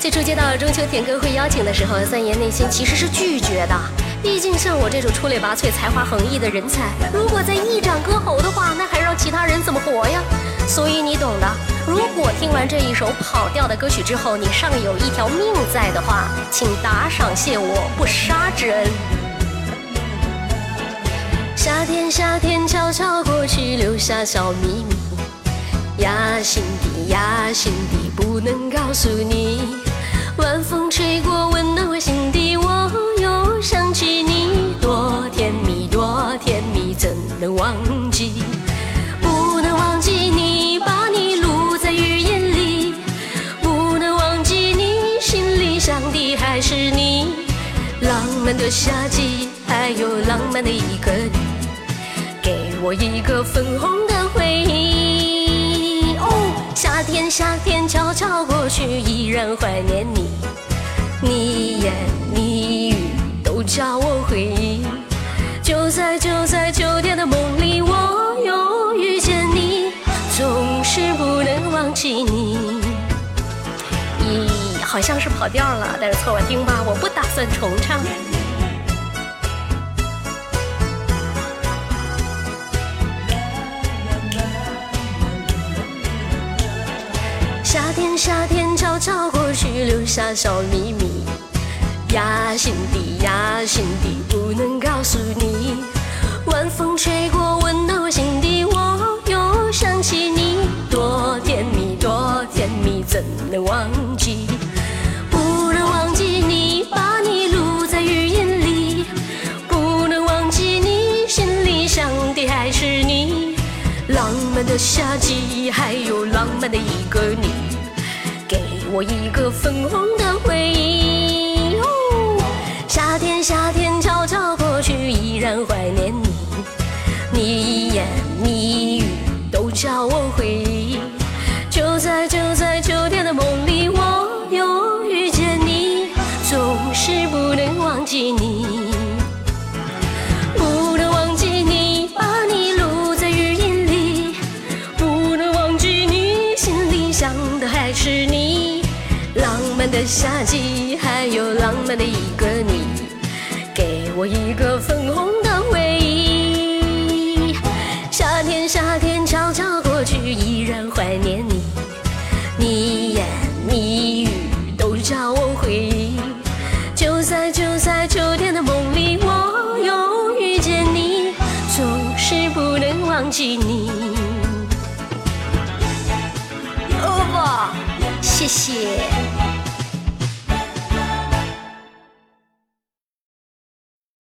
最初接到中秋点歌会邀请的时候，三爷内心其实是拒绝的。毕竟像我这种出类拔萃、才华横溢的人才，如果在一展歌喉的话，那还让其他人怎么活呀？所以你懂的。如果听完这一首跑调的歌曲之后，你尚有一条命在的话，请打赏谢我不杀之恩。夏天，夏天悄悄过去，留下小秘密。压，心底压，心底不能告诉你。晚风吹过，温暖我心底，我又想起你，多甜蜜，多甜蜜，怎能忘记？不能忘记你，把你录在雨夜里，不能忘记你，心里想的还是你。浪漫的夏季，还有浪漫的一个你，给我一个粉红的回忆。哦，夏天，夏天悄悄过去，依然怀念你。你言你语都叫我回忆，就在就在秋天的梦里，我又遇见你，总是不能忘记你。咦，好像是跑调了，但是凑合听吧，我不打算重唱。夏天，夏天，下小秘密。呀，心底呀，心底不能告诉你。晚风吹过，温暖我心底，我又想起你，多甜蜜，多甜蜜，怎能忘记？不能忘记你，把你录在语音里，不能忘记你，心里想的还是你。浪漫的夏季，还有浪漫的一个你，我一个粉红的回忆。哦，夏天，夏天悄悄过去，依然怀念你。你的夏季，还有浪漫的一个你，给我一个粉红的回忆。夏天，夏天悄悄过去，依然怀念你。你言你语都叫我回忆。就在就在秋天的梦里，我又遇见你，总是不能忘记你。欧巴，谢谢。